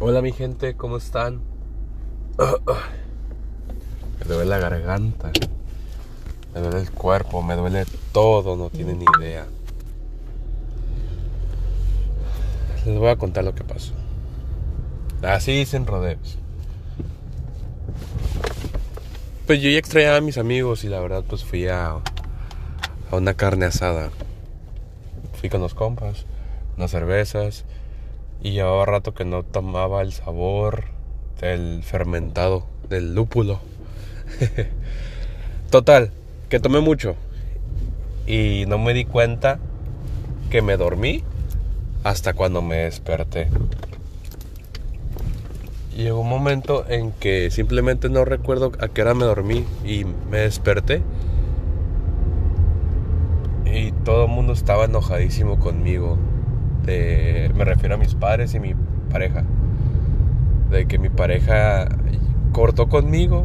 Hola mi gente, ¿cómo están? Me duele la garganta, me duele el cuerpo, me duele todo, no tienen ni idea. Les voy a contar lo que pasó. Así dicen rodeos. Pues yo ya extrañaba a mis amigos y la verdad pues fui a, a una carne asada. Fui con los compas, unas cervezas y llevaba rato que no tomaba el sabor del fermentado, del lúpulo. Total, que tomé mucho y no me di cuenta que me dormí hasta cuando me desperté. Llegó un momento en que simplemente no recuerdo a qué hora me dormí y me desperté. Y todo el mundo estaba enojadísimo conmigo. Me refiero a mis padres y mi pareja. De que mi pareja cortó conmigo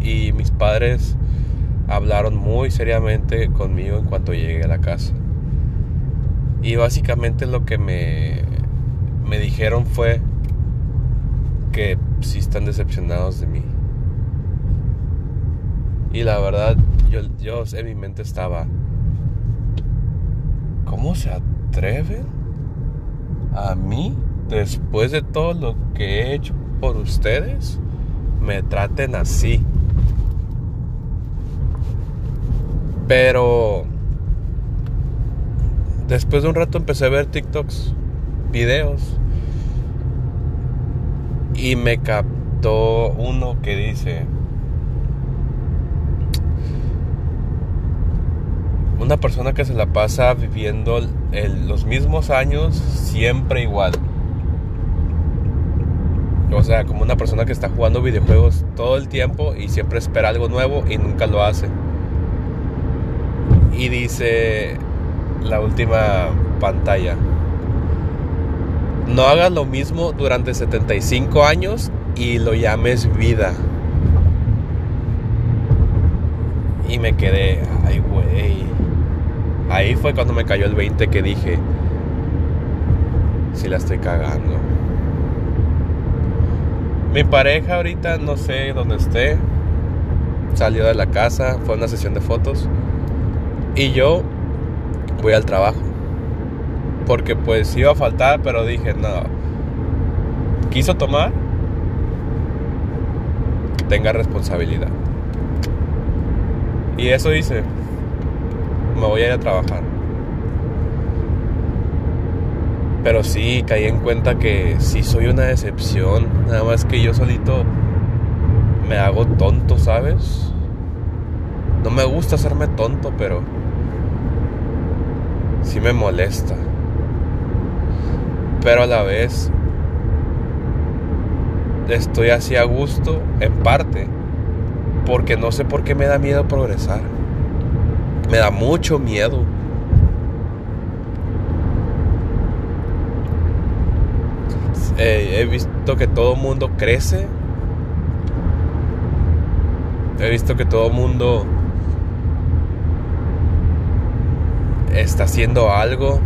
y mis padres hablaron muy seriamente conmigo en cuanto llegué a la casa. Y básicamente lo que me, me dijeron fue que sí están decepcionados de mí. Y la verdad, yo, yo en mi mente estaba, ¿cómo se atreven a mí, después de todo lo que he hecho por ustedes, me traten así? Pero después de un rato empecé a ver TikToks, videos y me captó uno que dice, una persona que se la pasa viviendo los mismos años siempre igual. O sea, como una persona que está jugando videojuegos todo el tiempo y siempre espera algo nuevo y nunca lo hace. Y dice la última pantalla no hagas lo mismo durante 75 años y lo llames vida. Y me quedé, ay, güey. Ahí fue cuando me cayó el 20 que dije, si la estoy cagando. Mi pareja ahorita no sé dónde esté. Salió de la casa, fue una sesión de fotos. Y yo voy al trabajo porque pues iba a faltar, pero dije, no, quiso tomar, tenga responsabilidad. Y eso hice, me voy a ir a trabajar. Pero sí, caí en cuenta que sí soy una decepción, nada más que yo solito me hago tonto, ¿sabes? No me gusta hacerme tonto, pero sí me molesta pero a la vez estoy así a gusto en parte porque no sé por qué me da miedo progresar. Me da mucho miedo. he visto que todo mundo crece. He visto que todo mundo está haciendo algo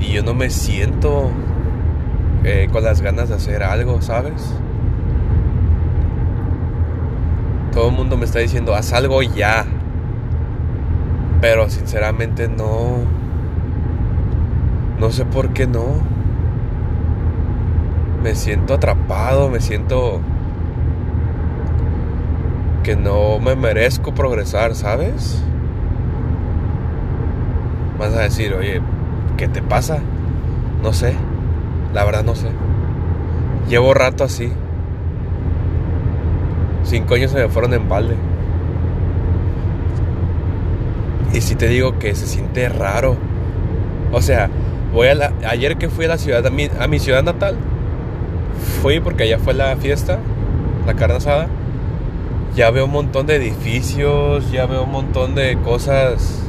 y yo no me siento eh, con las ganas de hacer algo, ¿sabes? Todo el mundo me está diciendo, haz algo ya. Pero sinceramente no. No sé por qué no. Me siento atrapado, me siento que no me merezco progresar, ¿sabes? Vas a decir, oye, ¿qué te pasa? No sé, la verdad no sé. Llevo rato así. Cinco años se me fueron en balde. Y si te digo que se siente raro. O sea, voy a la, ayer que fui a la ciudad, a mi, a mi ciudad natal, fui porque allá fue la fiesta, la carne asada. Ya veo un montón de edificios, ya veo un montón de cosas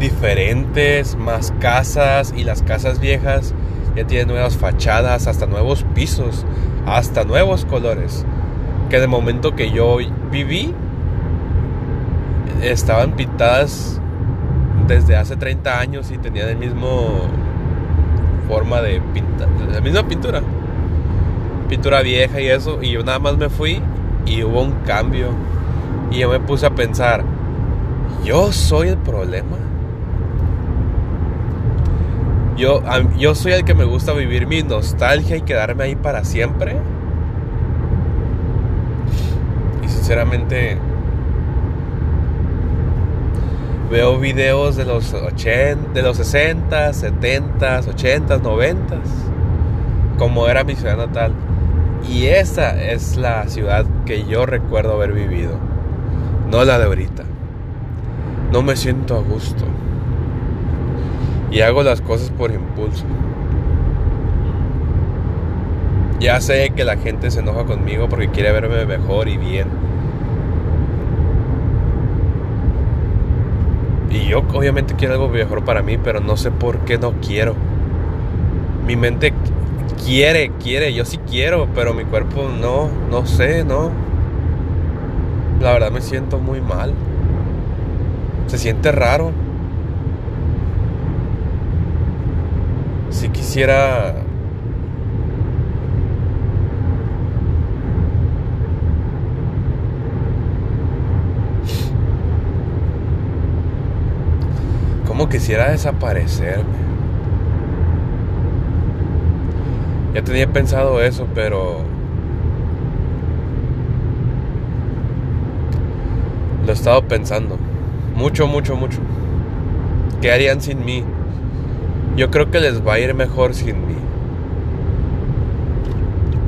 diferentes, más casas y las casas viejas ya tienen nuevas fachadas, hasta nuevos pisos, hasta nuevos colores. Que de momento que yo viví estaban pintadas desde hace 30 años y tenían el mismo forma de pintar, la misma pintura. Pintura vieja y eso. Y yo nada más me fui y hubo un cambio. Y yo me puse a pensar, ¿yo soy el problema? Yo, yo soy el que me gusta vivir mi nostalgia y quedarme ahí para siempre. Y sinceramente veo videos de los 80, de los 60, 70, 80, 90, como era mi ciudad natal. Y esa es la ciudad que yo recuerdo haber vivido, no la de ahorita. No me siento a gusto. Y hago las cosas por impulso. Ya sé que la gente se enoja conmigo porque quiere verme mejor y bien. Y yo obviamente quiero algo mejor para mí, pero no sé por qué no quiero. Mi mente quiere, quiere, yo sí quiero, pero mi cuerpo no, no sé, no. La verdad me siento muy mal. Se siente raro. Si quisiera quisiera desaparecerme. Ya tenía pensado eso, pero lo he estado pensando. Mucho, mucho, mucho. ¿Qué harían sin mí? Yo creo que les va a ir mejor sin mí.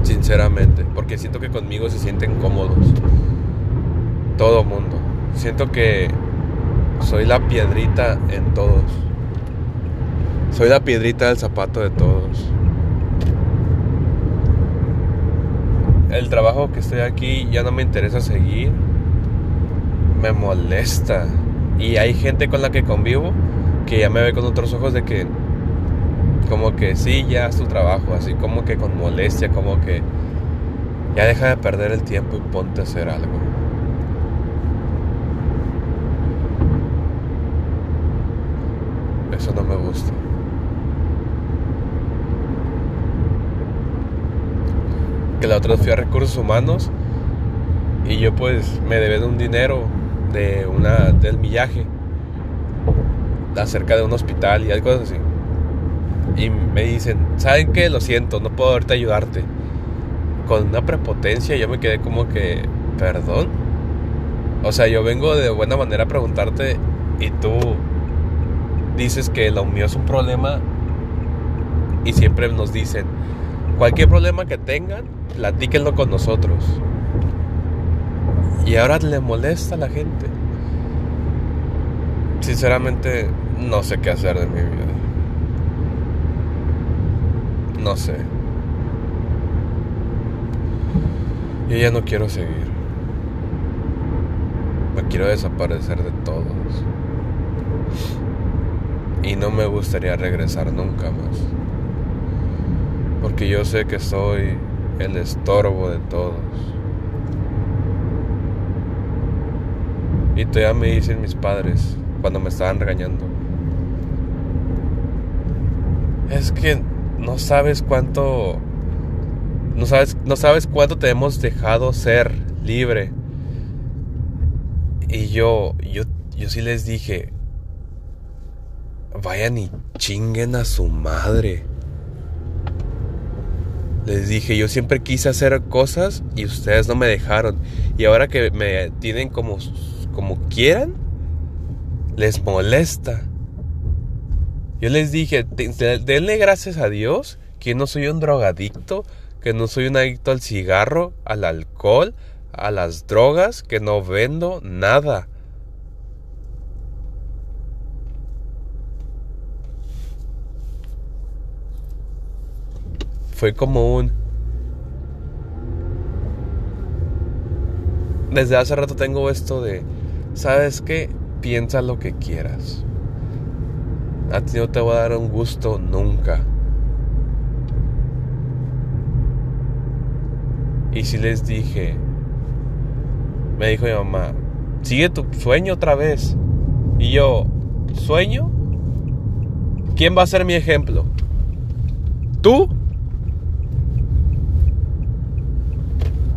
Sinceramente. Porque siento que conmigo se sienten cómodos. Todo mundo. Siento que soy la piedrita en todos. Soy la piedrita del zapato de todos. El trabajo que estoy aquí ya no me interesa seguir. Me molesta. Y hay gente con la que convivo que ya me ve con otros ojos de que como que sí, ya es tu trabajo, así como que con molestia, como que ya deja de perder el tiempo y ponte a hacer algo. Eso no me gusta. Que la otra fui a recursos humanos y yo pues me deben un dinero de una del millaje acerca de un hospital y algo así. Y me dicen, ¿saben qué? Lo siento, no puedo ahorita ayudarte. Con una prepotencia yo me quedé como que, ¿perdón? O sea, yo vengo de buena manera a preguntarte y tú dices que lo mío es un problema y siempre nos dicen, cualquier problema que tengan, platíquenlo con nosotros. Y ahora le molesta a la gente. Sinceramente, no sé qué hacer de mi vida. No sé. Yo ya no quiero seguir. Me quiero desaparecer de todos y no me gustaría regresar nunca más. Porque yo sé que soy el estorbo de todos. Y todavía me dicen mis padres cuando me estaban regañando. Es que no sabes cuánto no sabes no sabes cuánto te hemos dejado ser libre. Y yo yo yo sí les dije, vayan y chinguen a su madre. Les dije, yo siempre quise hacer cosas y ustedes no me dejaron. Y ahora que me tienen como, como quieran, les molesta. Yo les dije, denle gracias a Dios que no soy un drogadicto, que no soy un adicto al cigarro, al alcohol, a las drogas, que no vendo nada. Fue como un... Desde hace rato tengo esto de, ¿sabes qué? Piensa lo que quieras. A ti no te va a dar un gusto nunca. Y si les dije, me dijo mi mamá, sigue tu sueño otra vez. Y yo, ¿sueño? ¿Quién va a ser mi ejemplo? tú.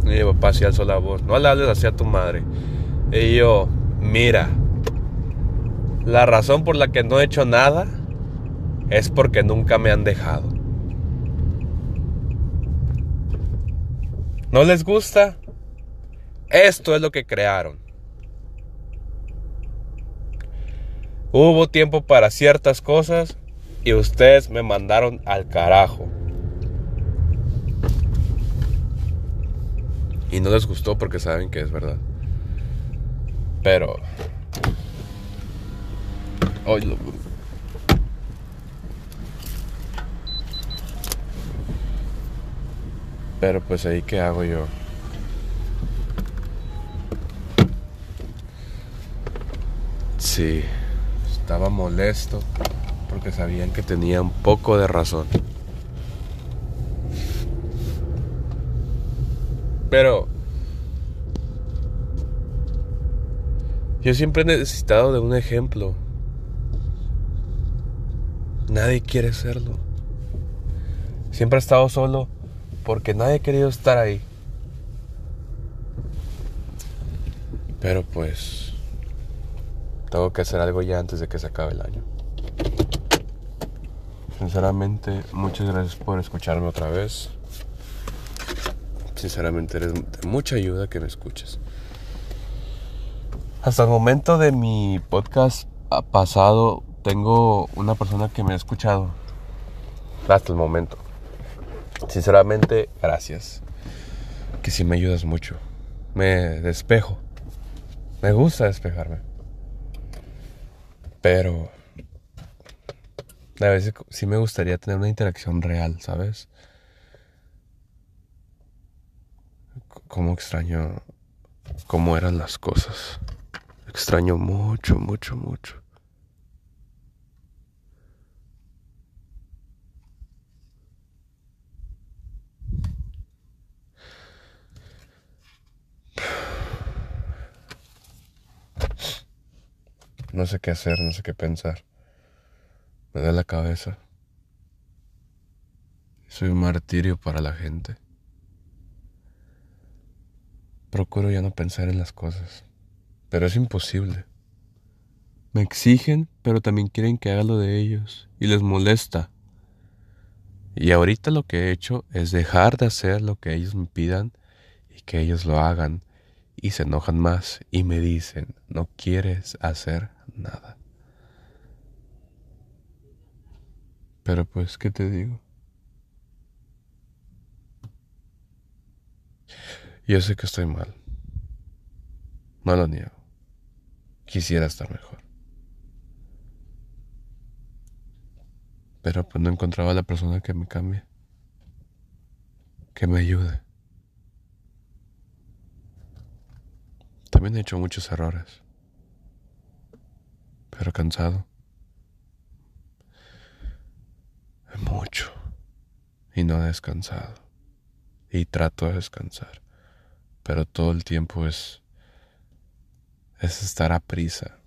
Y mi papá así alzó la voz, no le hables así a tu madre. Y yo, mira, la razón por la que no he hecho nada es porque nunca me han dejado. ¿No les gusta? Esto es lo que crearon. Hubo tiempo para ciertas cosas y ustedes me mandaron al carajo. Y no les gustó porque saben que es verdad. Pero... Hoy lo... Pero pues ahí qué hago yo. Sí, estaba molesto porque sabían que tenía un poco de razón. Pero yo siempre he necesitado de un ejemplo. Nadie quiere serlo. Siempre he estado solo porque nadie ha querido estar ahí. Pero pues tengo que hacer algo ya antes de que se acabe el año. Sinceramente, muchas gracias por escucharme otra vez. Sinceramente, eres de mucha ayuda que me escuches. Hasta el momento de mi podcast pasado, tengo una persona que me ha escuchado. Hasta el momento. Sinceramente, gracias. Que sí me ayudas mucho. Me despejo. Me gusta despejarme. Pero a veces sí me gustaría tener una interacción real, ¿sabes? Cómo extraño cómo eran las cosas. Extraño mucho, mucho, mucho. No sé qué hacer, no sé qué pensar. Me da la cabeza. Soy un martirio para la gente. Procuro ya no pensar en las cosas. Pero es imposible. Me exigen, pero también quieren que haga lo de ellos. Y les molesta. Y ahorita lo que he hecho es dejar de hacer lo que ellos me pidan y que ellos lo hagan. Y se enojan más y me dicen, no quieres hacer nada. Pero pues, ¿qué te digo? Yo sé que estoy mal. No lo niego. Quisiera estar mejor. Pero pues no encontraba a la persona que me cambie. Que me ayude. También he hecho muchos errores pero cansado. Mucho. Y no he descansado. Y trato de descansar. Pero todo el tiempo es... es estar a prisa.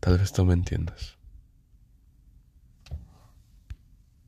Tal vez tú me entiendas.